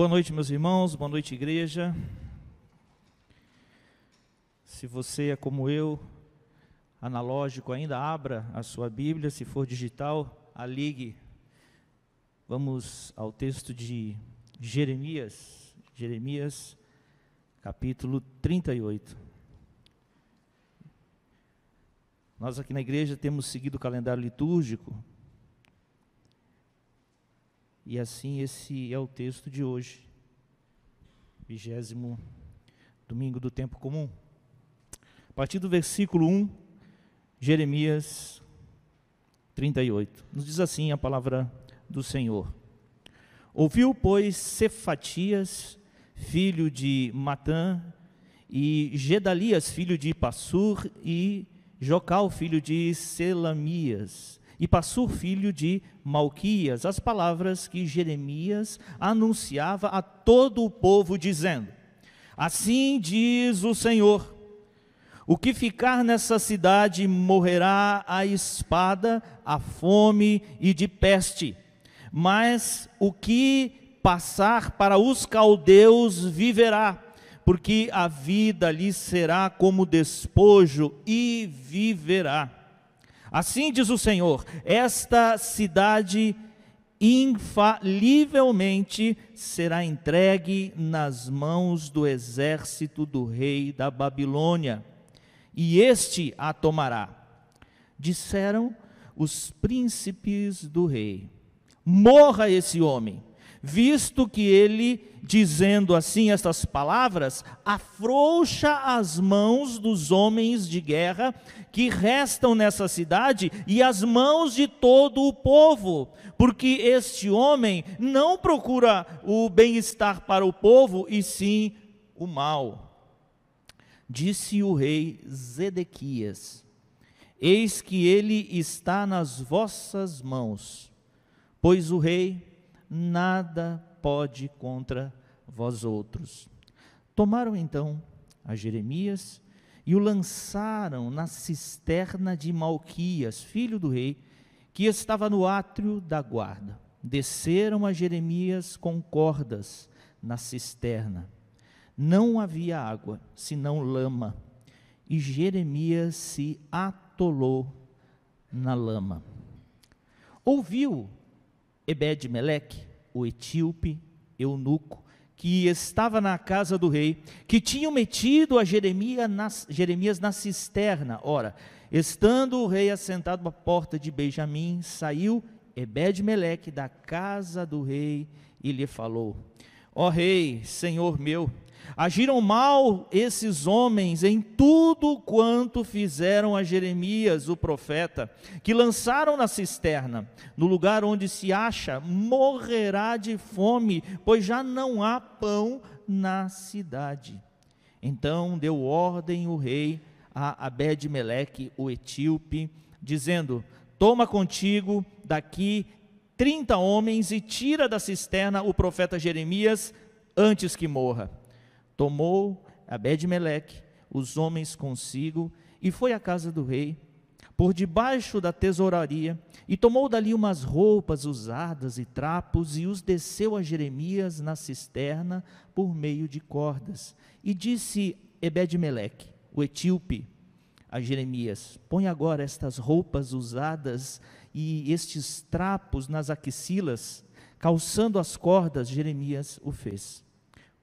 Boa noite, meus irmãos, boa noite, igreja. Se você é como eu, analógico, ainda abra a sua Bíblia, se for digital, a ligue. Vamos ao texto de Jeremias, Jeremias, capítulo 38. Nós aqui na igreja temos seguido o calendário litúrgico, e assim esse é o texto de hoje, vigésimo domingo do tempo comum. A partir do versículo 1, Jeremias 38, nos diz assim a palavra do Senhor. Ouviu, pois, Cefatias, filho de Matã, e Gedalias, filho de Passur, e Jocal, filho de Selamias, e Passur, filho de Malquias, as palavras que Jeremias anunciava a todo o povo, dizendo: Assim diz o Senhor: o que ficar nessa cidade morrerá a espada, a fome e de peste, mas o que passar para os caldeus viverá, porque a vida lhe será como despojo e viverá. Assim diz o Senhor: esta cidade infalivelmente será entregue nas mãos do exército do rei da Babilônia, e este a tomará. Disseram os príncipes do rei: Morra esse homem, visto que ele, dizendo assim estas palavras, afrouxa as mãos dos homens de guerra que restam nessa cidade e as mãos de todo o povo, porque este homem não procura o bem-estar para o povo, e sim o mal. Disse o rei Zedequias: Eis que ele está nas vossas mãos, pois o rei nada pode contra vós outros. Tomaram então a Jeremias e o lançaram na cisterna de Malquias, filho do rei, que estava no átrio da guarda. Desceram a Jeremias com cordas na cisterna. Não havia água, senão lama, e Jeremias se atolou na lama. Ouviu Ebed-Meleque, o etíope, eunuco, que estava na casa do rei, que tinham metido a Jeremias na, Jeremias na cisterna. Ora, estando o rei assentado à porta de Benjamim, saiu Ebed-Meleque da casa do rei e lhe falou: Ó rei, senhor meu, Agiram mal esses homens em tudo quanto fizeram a Jeremias, o profeta, que lançaram na cisterna, no lugar onde se acha, morrerá de fome, pois já não há pão na cidade. Então deu ordem o rei a Abed-Meleque, o etíope, dizendo: Toma contigo daqui trinta homens e tira da cisterna o profeta Jeremias antes que morra tomou Abed-Meleque, os homens consigo, e foi à casa do rei, por debaixo da tesouraria, e tomou dali umas roupas usadas e trapos, e os desceu a Jeremias na cisterna por meio de cordas. E disse Ebed-Meleque, o etíope, a Jeremias: Põe agora estas roupas usadas e estes trapos nas axilas, calçando as cordas, Jeremias o fez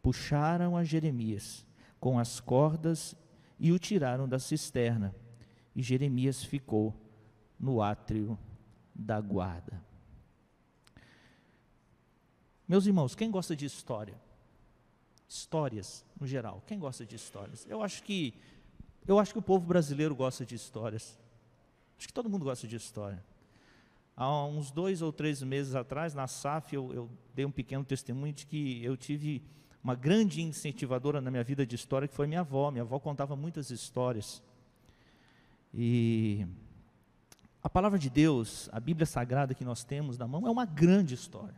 puxaram a Jeremias com as cordas e o tiraram da cisterna. E Jeremias ficou no átrio da guarda. Meus irmãos, quem gosta de história? Histórias, no geral. Quem gosta de histórias? Eu acho que eu acho que o povo brasileiro gosta de histórias. Acho que todo mundo gosta de história. Há uns dois ou três meses atrás, na SAF, eu, eu dei um pequeno testemunho de que eu tive uma grande incentivadora na minha vida de história, que foi minha avó. Minha avó contava muitas histórias. E a palavra de Deus, a Bíblia Sagrada que nós temos na mão, é uma grande história.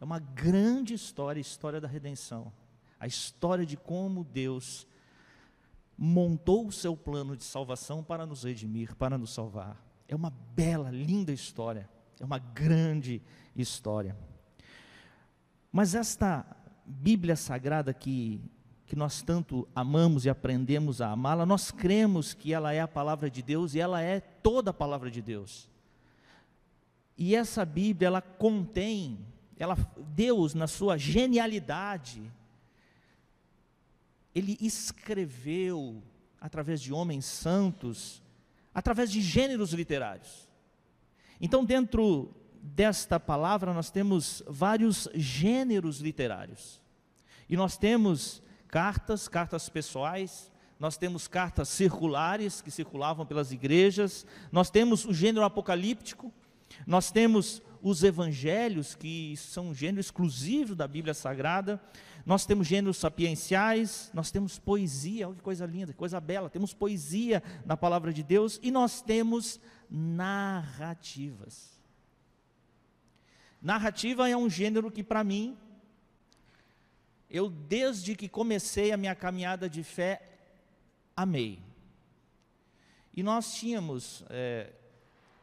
É uma grande história, a história da redenção. A história de como Deus montou o seu plano de salvação para nos redimir, para nos salvar. É uma bela, linda história. É uma grande história. Mas esta Bíblia Sagrada que, que nós tanto amamos e aprendemos a amá-la, nós cremos que ela é a palavra de Deus e ela é toda a palavra de Deus. E essa Bíblia, ela contém, ela, Deus, na sua genialidade, Ele escreveu, através de homens santos, através de gêneros literários. Então, dentro desta palavra, nós temos vários gêneros literários. E nós temos cartas, cartas pessoais, nós temos cartas circulares que circulavam pelas igrejas, nós temos o gênero apocalíptico, nós temos os evangelhos, que são um gênero exclusivo da Bíblia Sagrada, nós temos gêneros sapienciais, nós temos poesia, olha que coisa linda, que coisa bela, temos poesia na palavra de Deus e nós temos narrativas. Narrativa é um gênero que, para mim, eu desde que comecei a minha caminhada de fé, amei. E nós tínhamos, é,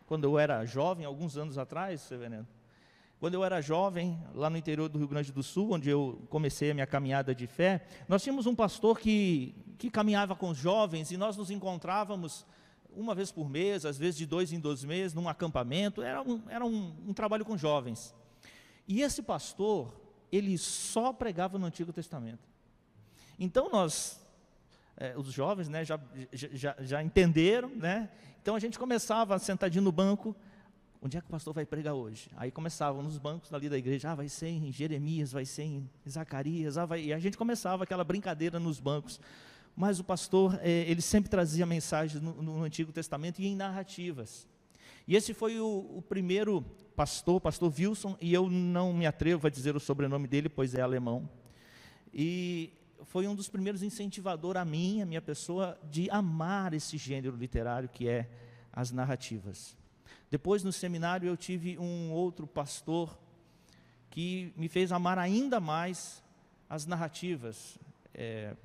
quando eu era jovem, alguns anos atrás, Severino, quando eu era jovem, lá no interior do Rio Grande do Sul, onde eu comecei a minha caminhada de fé, nós tínhamos um pastor que, que caminhava com os jovens e nós nos encontrávamos uma vez por mês, às vezes de dois em dois meses, num acampamento, era um, era um, um trabalho com jovens. E esse pastor, ele só pregava no Antigo Testamento. Então nós, é, os jovens, né, já, já, já entenderam, né? Então a gente começava sentadinho no banco, onde é que o pastor vai pregar hoje? Aí começavam nos bancos ali da igreja, ah, vai ser em Jeremias, vai ser em Zacarias, ah, vai... e a gente começava aquela brincadeira nos bancos. Mas o pastor, é, ele sempre trazia mensagens no, no, Antigo Testamento e em narrativas. E esse foi o, o primeiro pastor, pastor Wilson, e eu não me atrevo a dizer o sobrenome dele, pois é alemão. E foi um dos primeiros incentivadores a mim, a minha pessoa, de amar esse gênero literário que é as narrativas. Depois, no seminário, eu tive um outro pastor que me fez amar ainda mais as narrativas. É,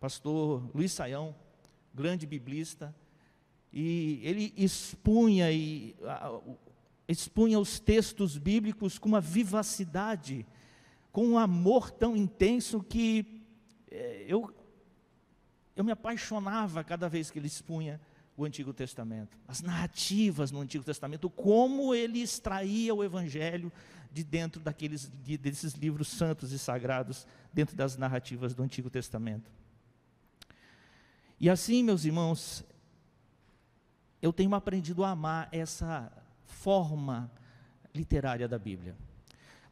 pastor Luiz Saião, grande biblista, e ele expunha, e, expunha os textos bíblicos com uma vivacidade, com um amor tão intenso que é, eu, eu me apaixonava cada vez que ele expunha o Antigo Testamento, as narrativas no Antigo Testamento, como ele extraía o Evangelho de dentro daqueles, de, desses livros santos e sagrados, dentro das narrativas do Antigo Testamento. E assim, meus irmãos, eu tenho aprendido a amar essa forma literária da Bíblia.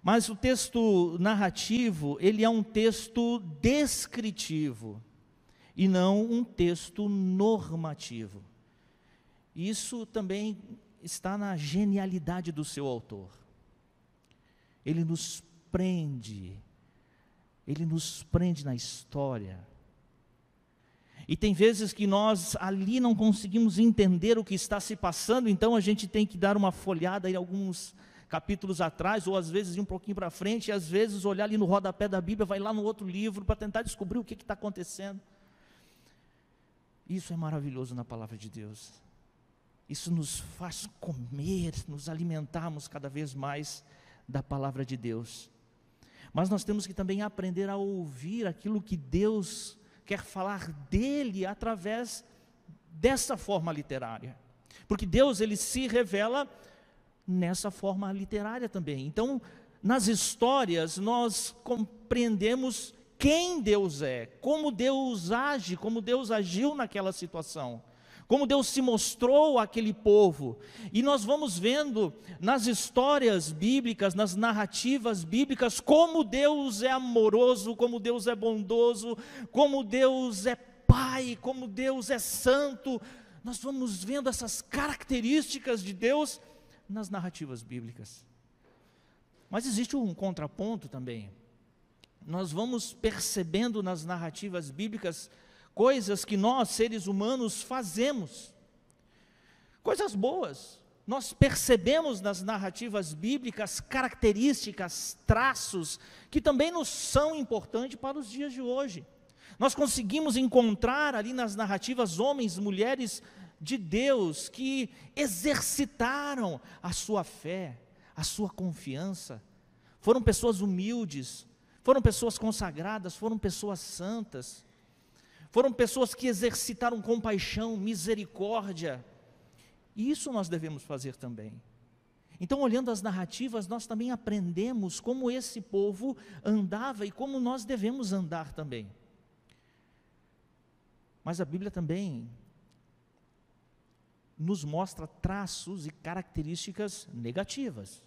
Mas o texto narrativo, ele é um texto descritivo e não um texto normativo. Isso também está na genialidade do seu autor. Ele nos prende, ele nos prende na história. E tem vezes que nós ali não conseguimos entender o que está se passando, então a gente tem que dar uma folhada em alguns capítulos atrás, ou às vezes um pouquinho para frente, e às vezes olhar ali no rodapé da Bíblia, vai lá no outro livro para tentar descobrir o que está acontecendo. Isso é maravilhoso na palavra de Deus. Isso nos faz comer, nos alimentarmos cada vez mais da palavra de Deus. Mas nós temos que também aprender a ouvir aquilo que Deus quer falar dele através dessa forma literária. Porque Deus ele se revela nessa forma literária também. Então, nas histórias nós compreendemos quem Deus é, como Deus age, como Deus agiu naquela situação como Deus se mostrou àquele povo. E nós vamos vendo nas histórias bíblicas, nas narrativas bíblicas, como Deus é amoroso, como Deus é bondoso, como Deus é Pai, como Deus é santo. Nós vamos vendo essas características de Deus nas narrativas bíblicas. Mas existe um contraponto também. Nós vamos percebendo nas narrativas bíblicas coisas que nós, seres humanos, fazemos. Coisas boas. Nós percebemos nas narrativas bíblicas características, traços, que também nos são importantes para os dias de hoje. Nós conseguimos encontrar ali nas narrativas homens, mulheres de Deus que exercitaram a sua fé, a sua confiança, foram pessoas humildes, foram pessoas consagradas, foram pessoas santas, foram pessoas que exercitaram compaixão, misericórdia. E isso nós devemos fazer também. Então, olhando as narrativas, nós também aprendemos como esse povo andava e como nós devemos andar também. Mas a Bíblia também nos mostra traços e características negativas.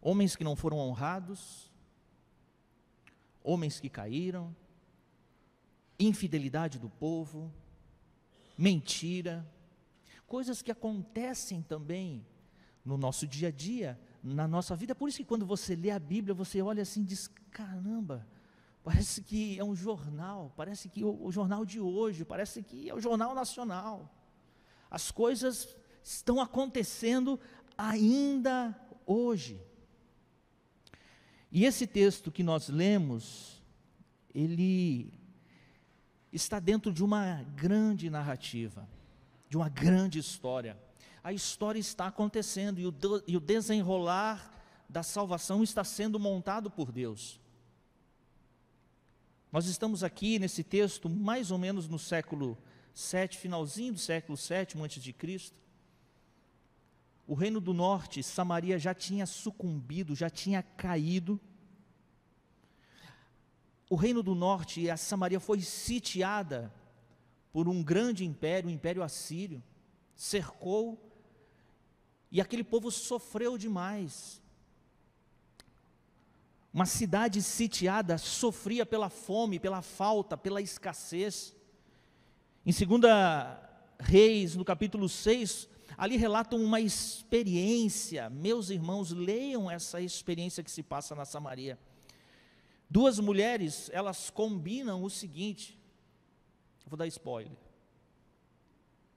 Homens que não foram honrados, homens que caíram, infidelidade do povo, mentira, coisas que acontecem também no nosso dia a dia, na nossa vida. Por isso que quando você lê a Bíblia, você olha assim e diz: caramba, parece que é um jornal, parece que o, o jornal de hoje, parece que é o jornal nacional. As coisas estão acontecendo ainda hoje. E esse texto que nós lemos, ele está dentro de uma grande narrativa de uma grande história. A história está acontecendo e o, desenrolar da salvação está sendo montado por Deus. Nós estamos aqui nesse texto mais ou menos no século 7, finalzinho do século 7 antes de Cristo. O reino do norte, Samaria já tinha sucumbido, já tinha caído. O reino do norte, a Samaria foi sitiada por um grande império, o império assírio, cercou, e aquele povo sofreu demais. Uma cidade sitiada sofria pela fome, pela falta, pela escassez. Em 2 Reis, no capítulo 6, ali relatam uma experiência. Meus irmãos, leiam essa experiência que se passa na Samaria. Duas mulheres, elas combinam o seguinte: vou dar spoiler.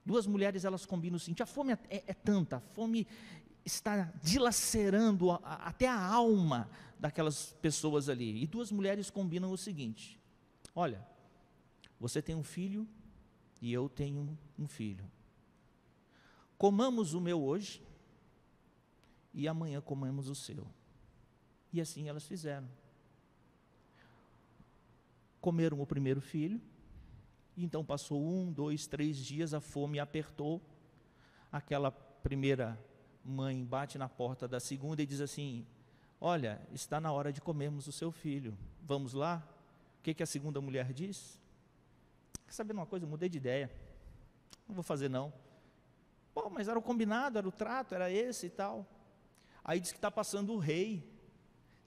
Duas mulheres elas combinam o seguinte: a fome é, é tanta, a fome está dilacerando a, a, até a alma daquelas pessoas ali. E duas mulheres combinam o seguinte: olha, você tem um filho e eu tenho um filho. Comamos o meu hoje e amanhã comemos o seu. E assim elas fizeram. Comeram o primeiro filho, então passou um, dois, três dias, a fome apertou. Aquela primeira mãe bate na porta da segunda e diz assim: Olha, está na hora de comermos o seu filho. Vamos lá? O que, que a segunda mulher diz? Quer saber uma coisa? Mudei de ideia. Não vou fazer não. Bom, mas era o combinado, era o trato, era esse e tal. Aí diz que está passando o rei.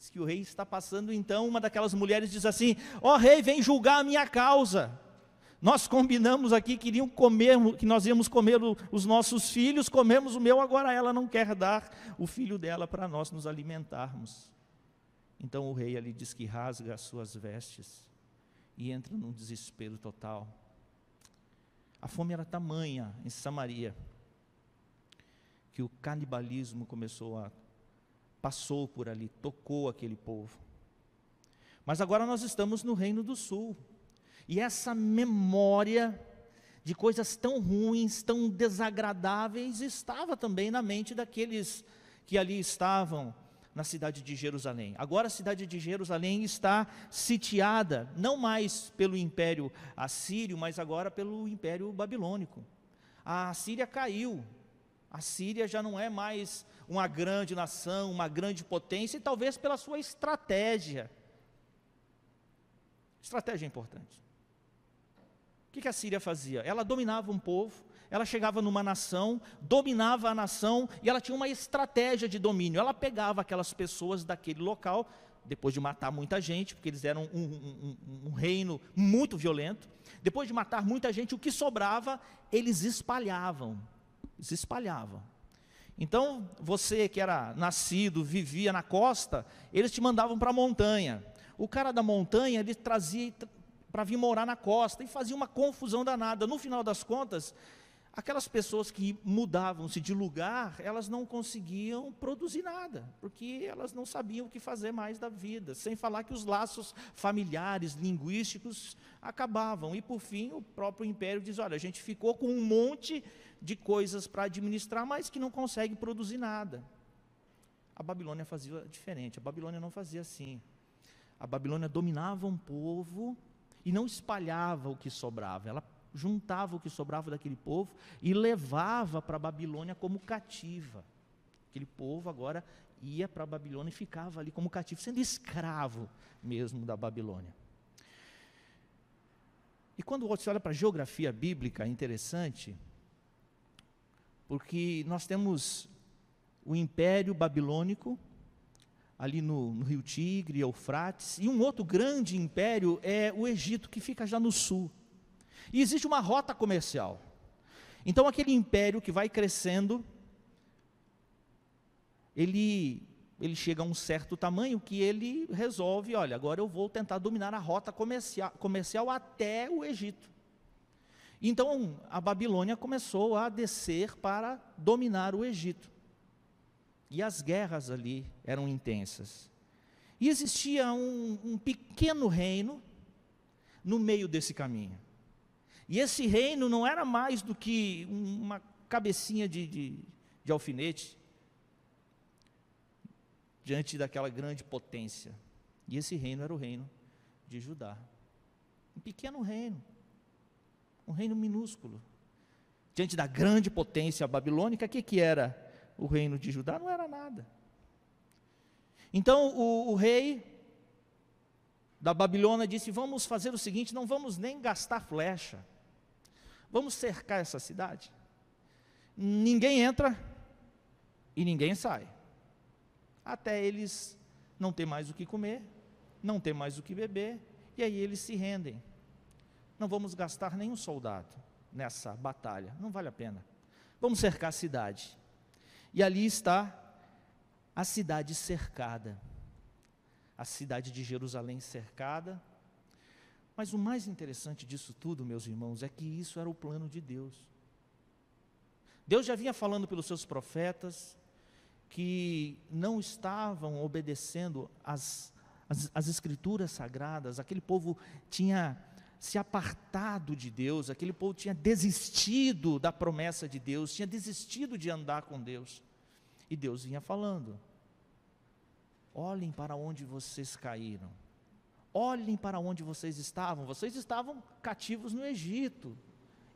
Diz que o rei está passando, então uma daquelas mulheres diz assim: Ó oh, rei, vem julgar a minha causa. Nós combinamos aqui, queriam comer, que nós íamos comer os nossos filhos, comemos o meu, agora ela não quer dar o filho dela para nós nos alimentarmos. Então o rei ali diz que rasga as suas vestes e entra num desespero total. A fome era tamanha em Samaria que o canibalismo começou a passou por ali, tocou aquele povo. Mas agora nós estamos no reino do sul. E essa memória de coisas tão ruins, tão desagradáveis, estava também na mente daqueles que ali estavam na cidade de Jerusalém. Agora a cidade de Jerusalém está sitiada, não mais pelo império assírio, mas agora pelo império babilônico. A Síria caiu. A Síria já não é mais uma grande nação, uma grande potência, e talvez pela sua estratégia. Estratégia importante que, que a Síria fazia? Ela dominava um povo, ela chegava numa nação, dominava a nação e ela tinha uma estratégia de domínio. Ela pegava aquelas pessoas daquele local, depois de matar muita gente, porque eles eram um, um, um, um reino muito violento. Depois de matar muita gente, o que sobrava, eles espalhavam. Eles espalhavam. Então, você que era nascido, vivia na costa, eles te mandavam para a montanha. O cara da montanha, ele trazia, para vir morar na costa e fazia uma confusão danada. No final das contas, aquelas pessoas que mudavam-se de lugar, elas não conseguiam produzir nada, porque elas não sabiam o que fazer mais da vida, sem falar que os laços familiares, linguísticos acabavam. E por fim, o próprio império diz: olha, a gente ficou com um monte de coisas para administrar, mas que não consegue produzir nada. A Babilônia fazia diferente, a Babilônia não fazia assim. A Babilônia dominava um povo e não espalhava o que sobrava, ela juntava o que sobrava daquele povo e levava para a Babilônia como cativa. Aquele povo agora ia para a Babilônia e ficava ali como cativo, sendo escravo mesmo da Babilônia. E quando você olha para a geografia bíblica, é interessante, porque nós temos o Império Babilônico, ali no, no, Rio Tigre, Eufrates, e um outro grande império é o Egito, que fica já no sul. E existe uma rota comercial. Então, aquele império que vai crescendo, ele, ele chega a um certo tamanho que ele resolve: olha, agora eu vou tentar dominar a rota comercial, comercial até o Egito. Então, a Babilônia começou a descer para dominar o Egito. E as guerras ali eram intensas. E existia um, um pequeno reino no meio desse caminho. E esse reino não era mais do que uma cabecinha de, de, de alfinete diante daquela grande potência. E esse reino era o reino de Judá. Um pequeno reino, um reino minúsculo. Diante da grande potência babilônica, o que, que era o reino de Judá? Não era nada. Então o, o rei da Babilônia disse: Vamos fazer o seguinte, não vamos nem gastar flecha Vamos cercar essa cidade. Ninguém entra e ninguém sai. Até eles não ter mais o que comer, não ter mais o que beber, e aí eles se rendem. Não vamos gastar nenhum soldado nessa batalha, não vale a pena. Vamos cercar a cidade. E ali está a cidade cercada. A cidade de Jerusalém cercada, mas o mais interessante disso tudo, meus irmãos, é que isso era o plano de Deus. Deus já vinha falando pelos seus profetas que não estavam obedecendo às, às, às escrituras sagradas, aquele povo tinha se apartado de Deus, aquele povo tinha desistido da promessa de Deus, tinha desistido de andar com Deus. E Deus vinha falando: olhem para onde vocês caíram Olhem para onde vocês estavam. Vocês estavam cativos no Egito.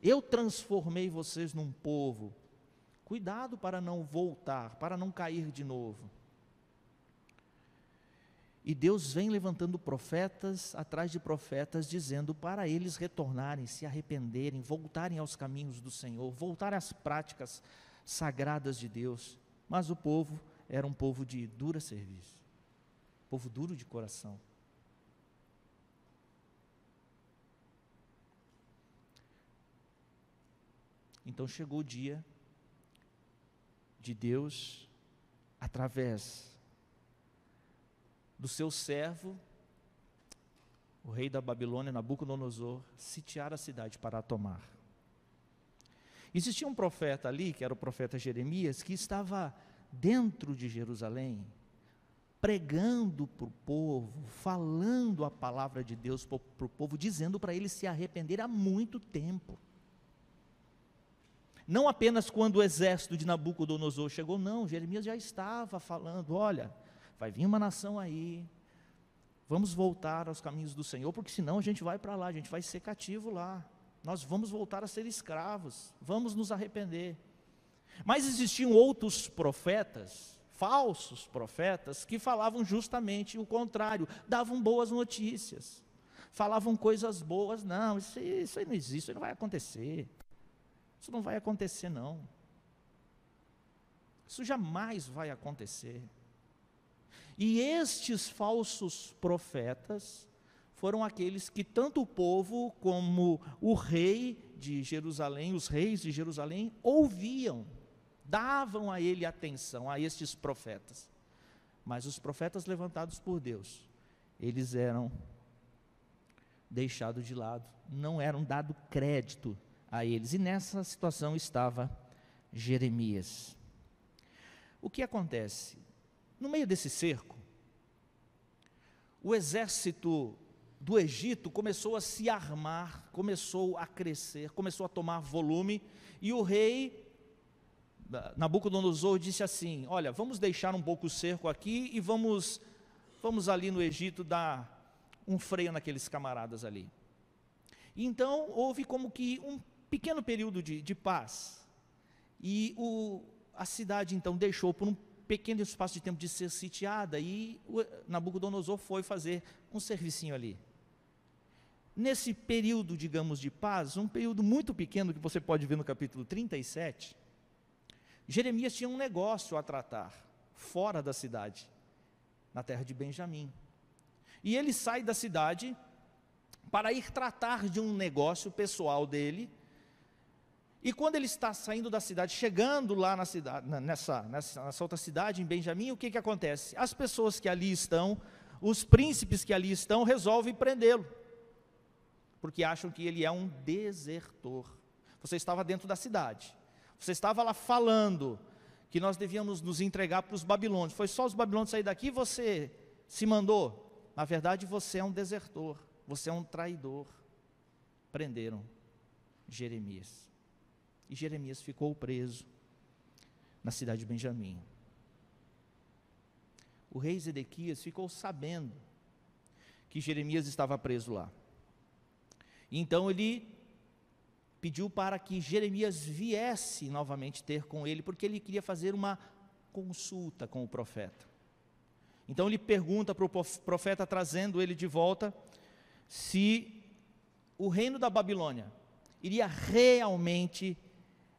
Eu transformei vocês num povo. Cuidado para não voltar, para não cair de novo. E Deus vem levantando profetas atrás de profetas, dizendo para eles retornarem, se arrependerem, voltarem aos caminhos do Senhor, voltar às práticas sagradas de Deus. Mas o povo era um povo de dura serviço, povo duro de coração. Então chegou o dia de Deus, através do seu servo, o rei da Babilônia, Nabucodonosor, sitiar a cidade para a tomar. Existia um profeta ali, que era o profeta Jeremias, que estava dentro de Jerusalém, pregando para o povo, falando a palavra de Deus para o povo, dizendo para eles se arrepender há muito tempo. Não apenas quando o exército de Nabucodonosor chegou, não, Jeremias já estava falando: olha, vai vir uma nação aí, vamos voltar aos caminhos do Senhor, porque senão a gente vai para lá, a gente vai ser cativo lá, nós vamos voltar a ser escravos, vamos nos arrepender. Mas existiam outros profetas, falsos profetas, que falavam justamente o contrário, davam boas notícias, falavam coisas boas, não, isso, isso aí não existe, isso aí não vai acontecer. Isso não vai acontecer, não. Isso jamais vai acontecer. E estes falsos profetas foram aqueles que tanto o povo como o rei de Jerusalém, os reis de Jerusalém, ouviam, davam a ele atenção, a estes profetas. Mas os profetas levantados por Deus, eles eram deixados de lado, não eram dado crédito a eles. E nessa situação estava Jeremias. O que acontece? No meio desse cerco, o exército do Egito começou a se armar, começou a crescer, começou a tomar volume, e o rei Nabucodonosor disse assim: Olha, vamos deixar um pouco o cerco aqui e vamos, vamos ali no Egito dar um freio naqueles camaradas ali. Então houve como que um pequeno período de, de paz. E o, a cidade então deixou por um pequeno espaço de tempo de ser sitiada e Nabucodonosor foi fazer um servicinho ali. Nesse período, digamos, de paz, um período muito pequeno que você pode ver no capítulo 37, Jeremias tinha um negócio a tratar fora da cidade, na terra de Benjamim. E ele sai da cidade para ir tratar de um negócio pessoal dele. E quando ele está saindo da cidade, chegando lá na cidade, nessa, nessa, nessa outra cidade, em Benjamim, o que, que acontece? As pessoas que ali estão, os príncipes que ali estão, resolvem prendê-lo, porque acham que ele é um desertor. Você estava dentro da cidade, você estava lá falando que nós devíamos nos entregar para os babilônios. Foi só os babilônios sair daqui você se mandou. Na verdade, você é um desertor, você é um traidor. Prenderam Jeremias. E Jeremias ficou preso na cidade de Benjamim. O rei Zedequias ficou sabendo que Jeremias estava preso lá. Então ele pediu para que Jeremias viesse novamente ter com ele, porque ele queria fazer uma consulta com o profeta. Então ele pergunta para o profeta, trazendo ele de volta, se o reino da Babilônia iria realmente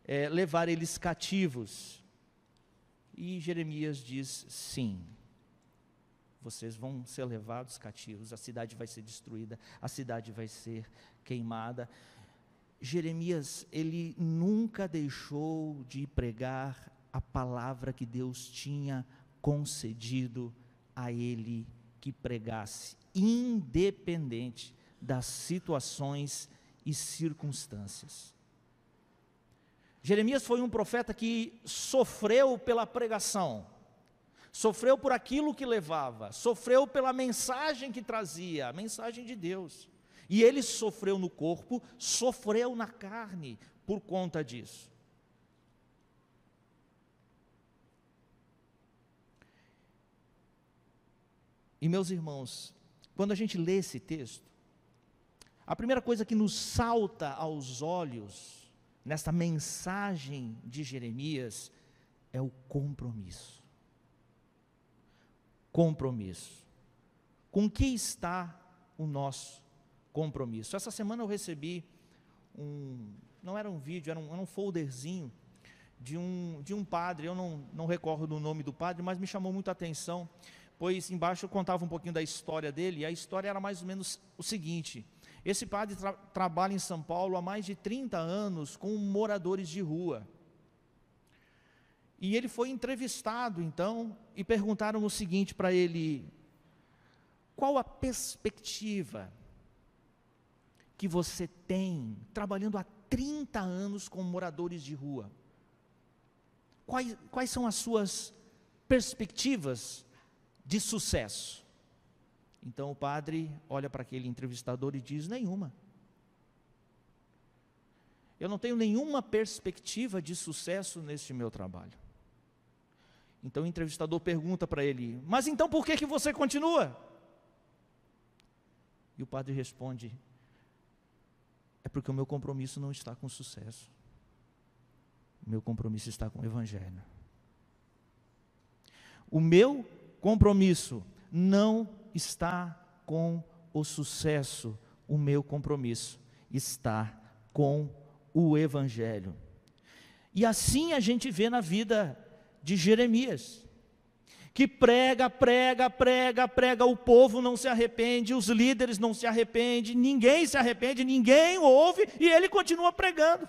é, levar eles cativos. E Jeremias diz: sim, vocês vão ser levados cativos, a cidade vai ser destruída, a cidade vai ser queimada. Jeremias, ele nunca deixou de pregar a palavra que Deus tinha concedido a ele que pregasse, independente das situações e circunstâncias. Jeremias foi um profeta que sofreu pela pregação, sofreu por aquilo que levava, sofreu pela mensagem que trazia, a mensagem de Deus. E ele sofreu no corpo, sofreu na carne por conta disso. E meus irmãos, quando a gente lê esse texto, a primeira coisa que nos salta aos olhos nesta mensagem de Jeremias é o compromisso. Compromisso. Com que está o nosso compromisso? Essa semana eu recebi um, não era um vídeo, era um, era um folderzinho de um, de um padre, eu não, não recordo o nome do padre, mas me chamou muito atenção pois embaixo eu contava um pouquinho da história dele, e a história era mais ou menos o seguinte: esse padre tra trabalha em São Paulo há mais de 30 anos com moradores de rua. E ele foi entrevistado então, e perguntaram o seguinte para ele: qual a perspectiva que você tem trabalhando há 30 anos com moradores de rua? Quais, quais são as suas perspectivas de sucesso. Então o padre olha para aquele entrevistador e diz: nenhuma. Eu não tenho nenhuma perspectiva de sucesso neste meu trabalho. Então o entrevistador pergunta para ele: Mas então por que, que você continua? E o padre responde: É porque o meu compromisso não está com sucesso. O meu compromisso está com o Evangelho. O meu compromisso não está com o sucesso, o meu compromisso está com o Evangelho. E assim a gente vê na vida de Jeremias, que prega, prega, prega, prega, o povo não se arrepende, os líderes não se arrependem, ninguém se arrepende, ninguém ouve e ele continua pregando.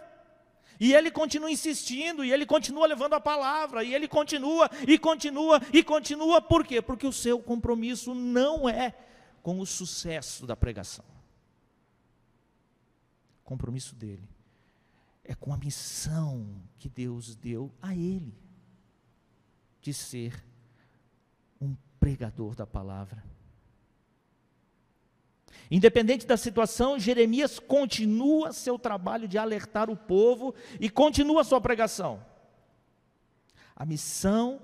E ele continua insistindo, e ele continua levando a palavra, e ele continua, e continua, e continua, por quê? Porque o seu compromisso não é com o sucesso da pregação. O compromisso dele é com a missão que Deus deu a ele, de ser um pregador da palavra. Independente da situação, Jeremias continua seu trabalho de alertar o povo e continua sua pregação. a missão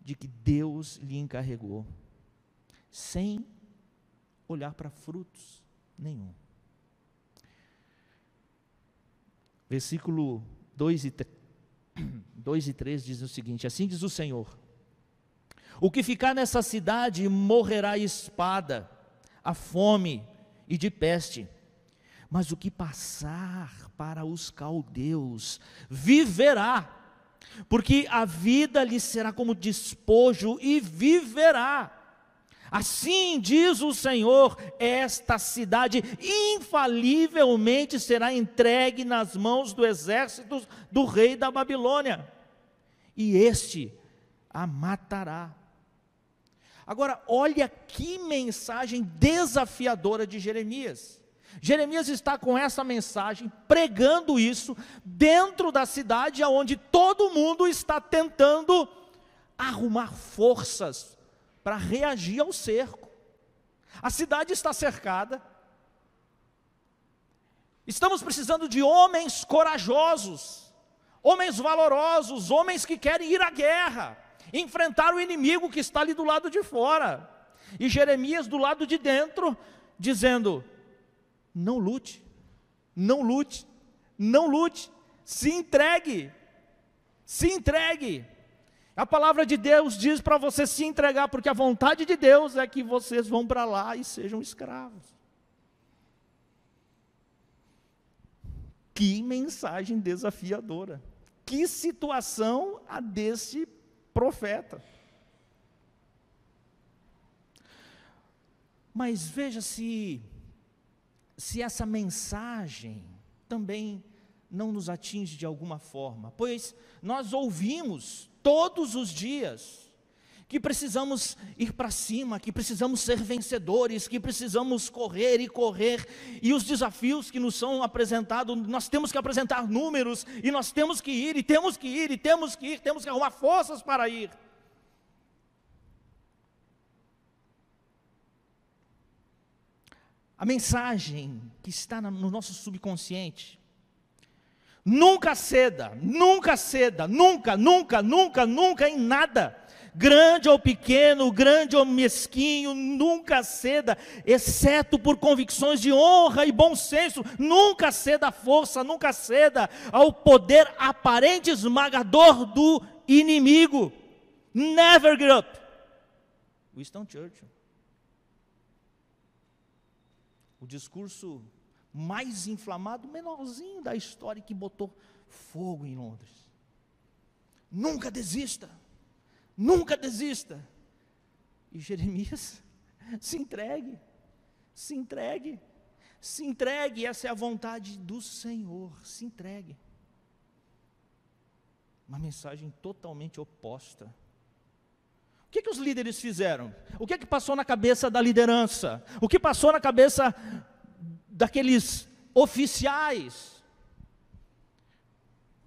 de que Deus lhe encarregou, sem olhar para frutos nenhum. Versículo 2 e, 3, 2 e 3 diz o seguinte: Assim diz o Senhor: O que ficar nessa cidade morrerá espada, a fome e de peste, mas o que passar para os caldeus viverá, porque a vida lhe será como despojo e viverá. Assim diz o Senhor: esta cidade infalivelmente será entregue nas mãos do exército do rei da Babilônia, e este a matará. Agora, olha que mensagem desafiadora de Jeremias. Jeremias está com essa mensagem, pregando isso, dentro da cidade onde todo mundo está tentando arrumar forças para reagir ao cerco. A cidade está cercada. Estamos precisando de homens corajosos, homens valorosos, homens que querem ir à guerra, enfrentar o inimigo que está ali do lado de fora. E Jeremias do lado de dentro, dizendo: não lute, não lute, não lute, se entregue, se entregue. A palavra de Deus diz para você se entregar, porque a vontade de Deus é que vocês vão para lá e sejam escravos. Que mensagem desafiadora. Que situação a desse profeta. Mas veja se se essa mensagem também não nos atinge de alguma forma, pois nós ouvimos todos os dias, que precisamos ir para cima, que precisamos ser vencedores, que precisamos correr e correr, e os desafios que nos são apresentados, nós temos que apresentar números, e nós temos que ir, e temos que ir, e temos que ir, temos que arrumar forças para ir. A mensagem que está no nosso subconsciente Nunca ceda, nunca ceda, nunca, nunca, nunca, nunca em nada. Grande ou pequeno, grande ou mesquinho, nunca ceda, exceto por convicções de honra e bom senso. Nunca ceda à força, nunca ceda ao poder aparente esmagador do inimigo. Never give up. Winston Churchill. O discurso mais inflamado, menorzinho da história que botou fogo em Londres. Nunca desista, nunca desista. E Jeremias, se entregue, se entregue, se entregue, essa é a vontade do Senhor, se entregue. Uma mensagem totalmente oposta. O que, que os líderes fizeram? O que, que passou na cabeça da liderança? O que passou na cabeça daqueles oficiais.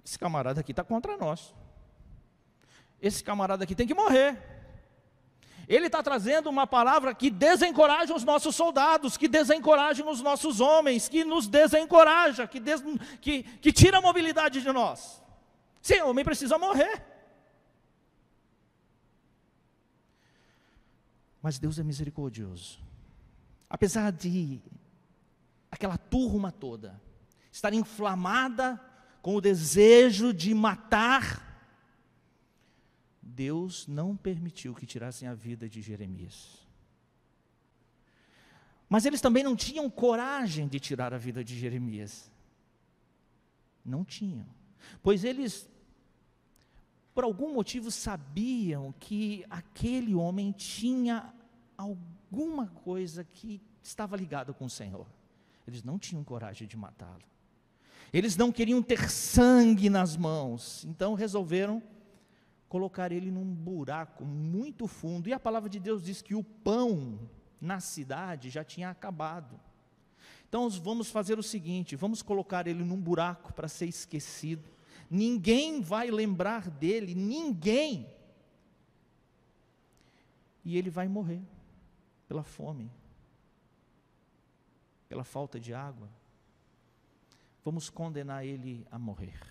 Esse camarada aqui está contra nós. Esse camarada aqui tem que morrer. Ele está trazendo uma palavra que desencoraja os nossos soldados, que desencoraja os nossos homens, que nos desencoraja, que, des, que, que tira a mobilidade de nós. Sim, o homem precisa morrer. Mas Deus é misericordioso. Apesar de aquela turma toda, estar inflamada com o desejo de matar, Deus não permitiu que tirassem a vida de Jeremias. Mas eles também não tinham coragem de tirar a vida de Jeremias. Não tinham. Pois eles, por algum motivo, sabiam que aquele homem tinha alguma coisa que estava ligada com o Senhor. Eles não tinham coragem de matá-lo. Eles não queriam ter sangue nas mãos, então resolveram colocar ele num buraco muito fundo. E a palavra de Deus diz que o pão na cidade já tinha acabado. Então vamos fazer o seguinte: vamos colocar ele num buraco para ser esquecido. Ninguém vai lembrar dele, ninguém. E ele vai morrer pela fome pela falta de água, vamos condenar ele a morrer.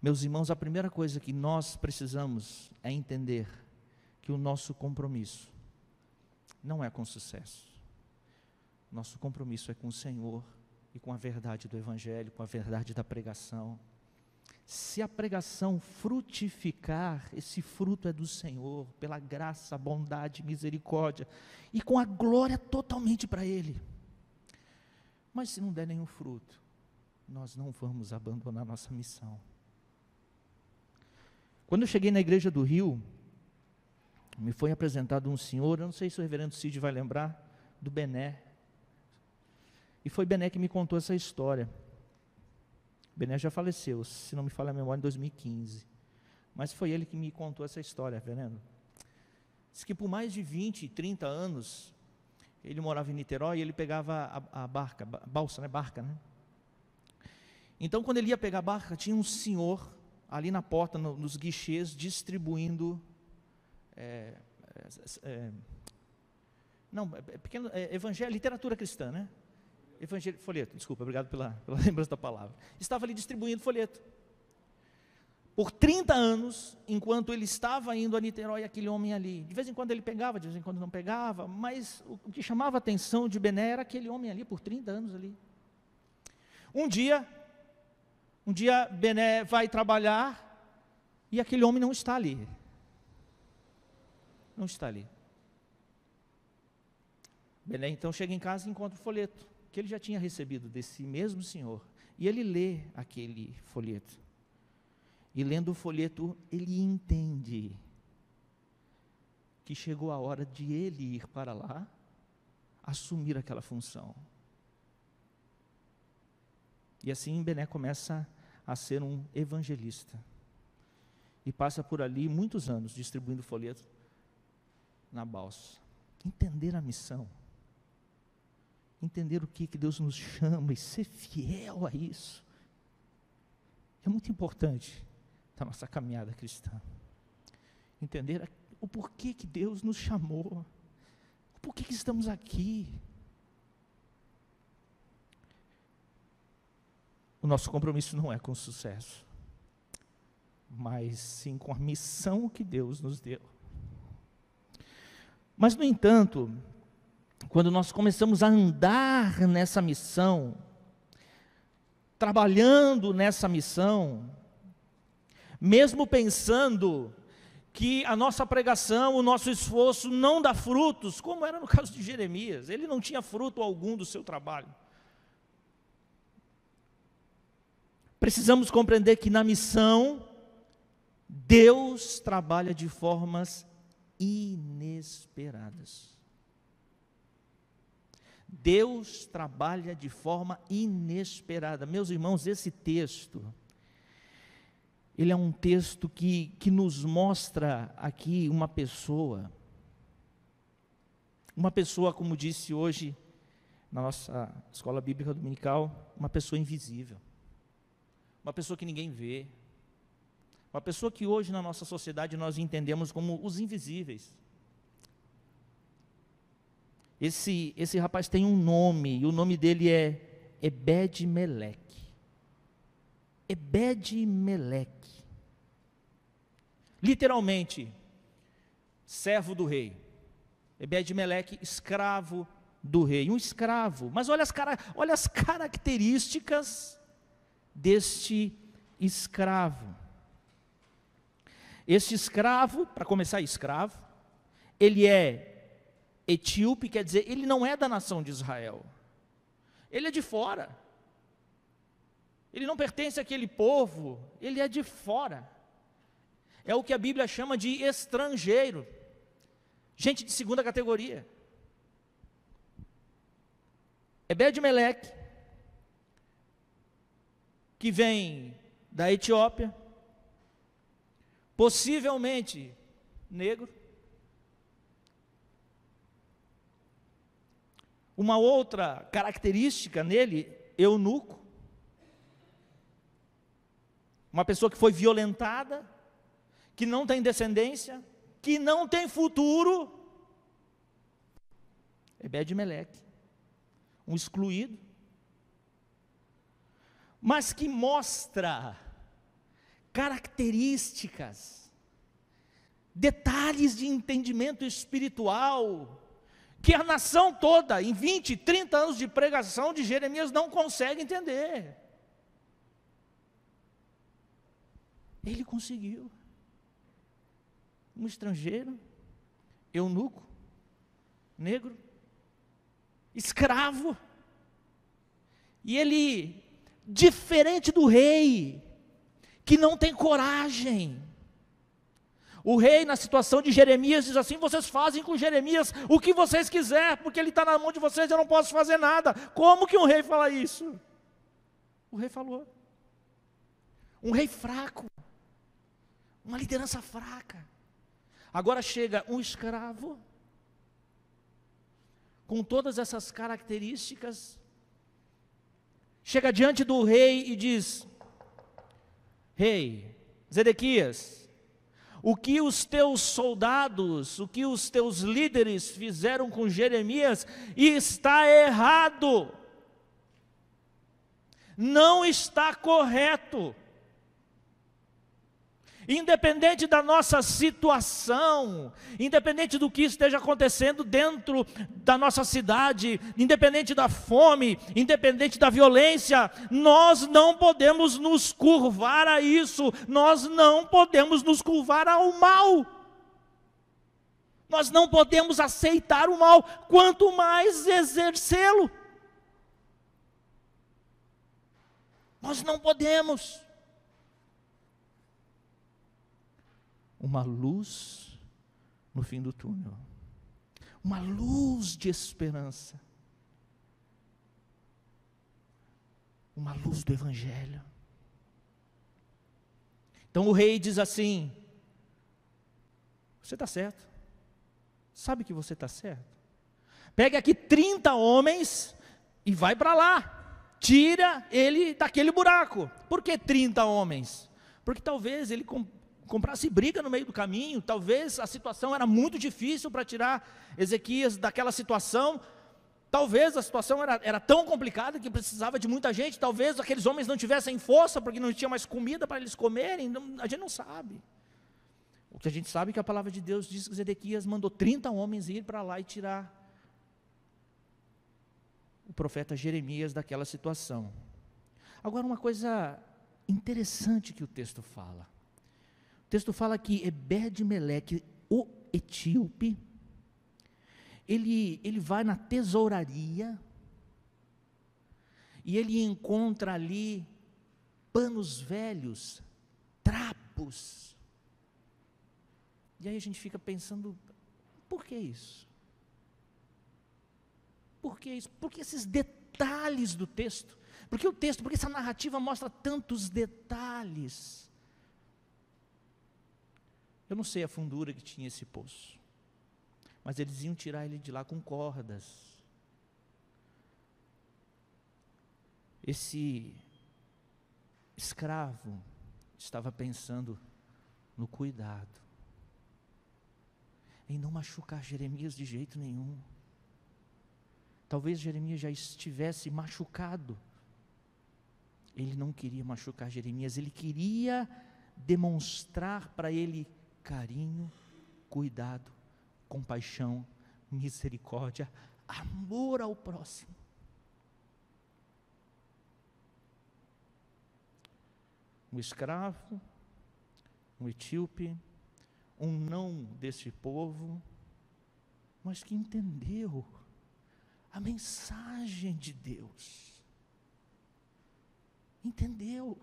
Meus irmãos, a primeira coisa que nós precisamos é entender que o nosso compromisso não é com sucesso. Nosso compromisso é com o Senhor e com a verdade do Evangelho, com a verdade da pregação. Se a pregação frutificar, esse fruto é do Senhor, pela graça, bondade, misericórdia, e com a glória totalmente para Ele. Mas se não der nenhum fruto, nós não vamos abandonar nossa missão. Quando eu cheguei na igreja do Rio, me foi apresentado um senhor, eu não sei se o reverendo Cid vai lembrar, do Bené. E foi Bené que me contou essa história. Bené já faleceu, se não me falha a memória, em 2015. Mas foi ele que me contou essa história, reverendo. Diz que por mais de 20, 30 anos, ele morava em Niterói e ele pegava a, a barca, a balsa, né? Barca, né? Então, quando ele ia pegar a barca, tinha um senhor ali na porta, no, nos guichês, distribuindo. É, é, é não, é, é pequeno, evangelho, literatura cristã, né? Evangelho, folheto, desculpa, obrigado pela, pela lembrança da palavra. Estava ali distribuindo folheto. Por 30 anos, enquanto ele estava indo a Niterói, aquele homem ali. De vez em quando ele pegava, de vez em quando não pegava, mas o, o que chamava a atenção de Bené era aquele homem ali, por 30 anos ali. Um dia, um dia Bené vai trabalhar e aquele homem não está ali. Não está ali. Bené então chega em casa e encontra o folheto que ele já tinha recebido desse mesmo senhor. E ele lê aquele folheto. E lendo o folheto, ele entende que chegou a hora de ele ir para lá, assumir aquela função. E assim Bené começa a ser um evangelista. E passa por ali muitos anos distribuindo folheto na balsa. Entender a missão. Entender o que, que Deus nos chama e ser fiel a isso. É muito importante da nossa caminhada cristã. Entender o porquê que Deus nos chamou. O porquê que estamos aqui. O nosso compromisso não é com sucesso, mas sim com a missão que Deus nos deu. Mas, no entanto, quando nós começamos a andar nessa missão, trabalhando nessa missão, mesmo pensando que a nossa pregação, o nosso esforço não dá frutos, como era no caso de Jeremias, ele não tinha fruto algum do seu trabalho. Precisamos compreender que na missão, Deus trabalha de formas inesperadas. Deus trabalha de forma inesperada. Meus irmãos, esse texto, ele é um texto que, que nos mostra aqui uma pessoa, uma pessoa, como disse hoje na nossa escola bíblica dominical, uma pessoa invisível uma pessoa que ninguém vê, uma pessoa que hoje na nossa sociedade nós entendemos como os invisíveis. Esse, esse rapaz tem um nome, e o nome dele é Ebed Meleque. Ebed Meleque. Literalmente, servo do rei. Ebed Meleque, escravo do rei. Um escravo. Mas olha as, cara, olha as características deste escravo. Este escravo, para começar, escravo, ele é etíope, quer dizer, ele não é da nação de Israel. Ele é de fora. Ele não pertence àquele povo, ele é de fora. É o que a Bíblia chama de estrangeiro. Gente de segunda categoria. Ebed-Meleque que vem da Etiópia, possivelmente negro. Uma outra característica nele, eunuco. Uma pessoa que foi violentada, que não tem descendência, que não tem futuro. Ebed-Meleque, um excluído mas que mostra características, detalhes de entendimento espiritual, que a nação toda, em 20, 30 anos de pregação de Jeremias, não consegue entender. Ele conseguiu. Um estrangeiro, eunuco, negro, escravo, e ele, diferente do rei, que não tem coragem, o rei, na situação de Jeremias, diz assim: vocês fazem com Jeremias o que vocês quiserem, porque ele está na mão de vocês, eu não posso fazer nada. Como que um rei fala isso? O rei falou. Um rei fraco, uma liderança fraca. Agora chega um escravo, com todas essas características, chega diante do rei e diz: Rei, Zedequias, o que os teus soldados, o que os teus líderes fizeram com Jeremias está errado, não está correto. Independente da nossa situação, independente do que esteja acontecendo dentro da nossa cidade, independente da fome, independente da violência, nós não podemos nos curvar a isso, nós não podemos nos curvar ao mal. Nós não podemos aceitar o mal, quanto mais exercê-lo. Nós não podemos. Uma luz no fim do túnel, uma luz de esperança, uma luz do Evangelho. Então o rei diz assim: Você está certo, sabe que você está certo. Pegue aqui 30 homens e vai para lá, tira ele daquele buraco. Por que 30 homens? Porque talvez ele comprasse briga no meio do caminho, talvez a situação era muito difícil para tirar Ezequias daquela situação, talvez a situação era, era tão complicada que precisava de muita gente, talvez aqueles homens não tivessem força porque não tinha mais comida para eles comerem, não, a gente não sabe. O que a gente sabe é que a palavra de Deus diz que Zedequias mandou 30 homens ir para lá e tirar o profeta Jeremias daquela situação. Agora, uma coisa interessante que o texto fala. O texto fala que Ebed-Meleque, o etíope, ele, ele vai na tesouraria e ele encontra ali panos velhos, trapos. E aí a gente fica pensando, por que isso? Por que isso? Por que esses detalhes do texto? Porque o texto, porque essa narrativa mostra tantos detalhes. Eu não sei a fundura que tinha esse poço, mas eles iam tirar ele de lá com cordas. Esse escravo estava pensando no cuidado, em não machucar Jeremias de jeito nenhum. Talvez Jeremias já estivesse machucado. Ele não queria machucar Jeremias, ele queria demonstrar para ele carinho, cuidado, compaixão, misericórdia, amor ao próximo. Um escravo, um etíope, um não deste povo, mas que entendeu a mensagem de Deus. Entendeu.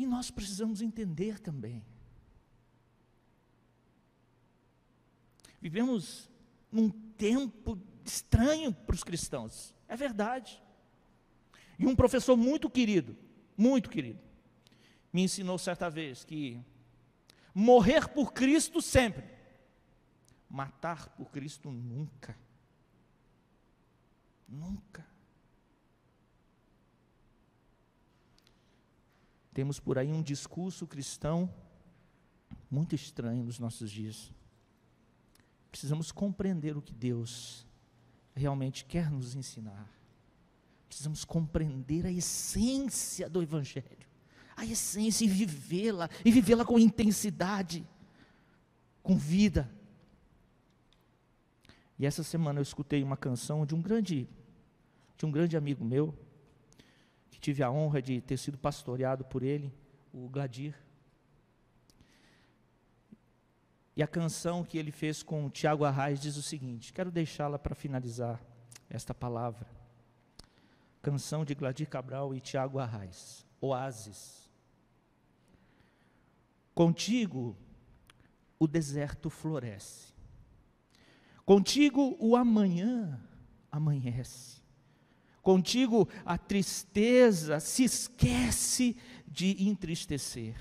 E nós precisamos entender também. Vivemos num tempo estranho para os cristãos, é verdade. E um professor muito querido, muito querido, me ensinou certa vez que morrer por Cristo sempre, matar por Cristo nunca. Nunca. Temos por aí um discurso cristão muito estranho nos nossos dias. Precisamos compreender o que Deus realmente quer nos ensinar. Precisamos compreender a essência do Evangelho. a essência e vivê-la, e vivê-la com intensidade, com vida. E essa semana eu escutei uma canção de um grande, de um grande amigo meu, tive a honra de ter sido pastoreado por ele, o Gladir. E a canção que ele fez com o Tiago Arraes diz o seguinte: quero deixá-la para finalizar esta palavra. Canção de Gladir Cabral e Tiago Arraes, Oásis. Contigo o deserto floresce. Contigo o amanhã amanhece. Contigo a tristeza se esquece de entristecer.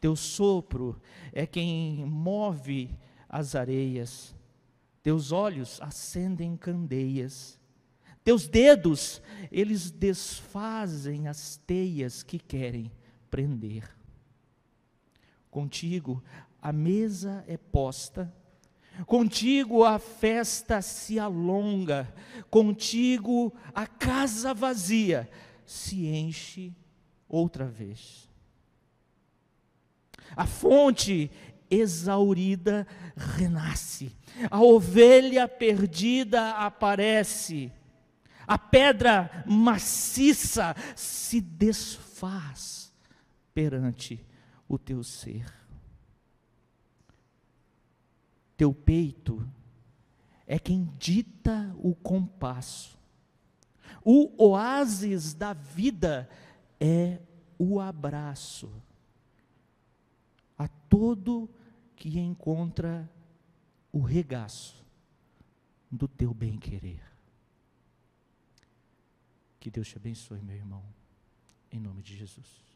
Teu sopro é quem move as areias, teus olhos acendem candeias, teus dedos, eles desfazem as teias que querem prender. Contigo a mesa é posta, contigo a festa se alonga, contigo a casa vazia se enche outra vez. A fonte exaurida renasce, a ovelha perdida aparece, a pedra maciça se desfaz perante o teu ser. Teu peito é quem dita o compasso. O oásis da vida é o abraço a todo que encontra o regaço do teu bem-querer. Que Deus te abençoe, meu irmão, em nome de Jesus.